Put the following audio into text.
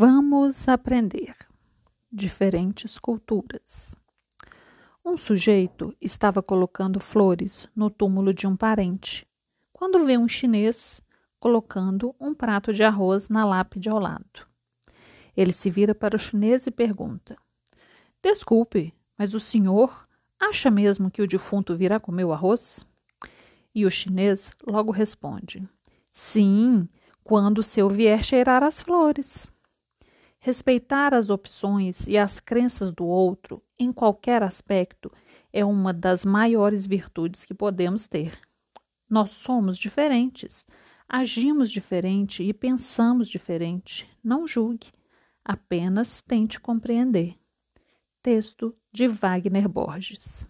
Vamos aprender diferentes culturas. Um sujeito estava colocando flores no túmulo de um parente, quando vê um chinês colocando um prato de arroz na lápide ao lado. Ele se vira para o chinês e pergunta: Desculpe, mas o senhor acha mesmo que o defunto virá comer o arroz? E o chinês logo responde: Sim, quando o seu vier cheirar as flores. Respeitar as opções e as crenças do outro em qualquer aspecto é uma das maiores virtudes que podemos ter. Nós somos diferentes, agimos diferente e pensamos diferente. Não julgue, apenas tente compreender. Texto de Wagner Borges.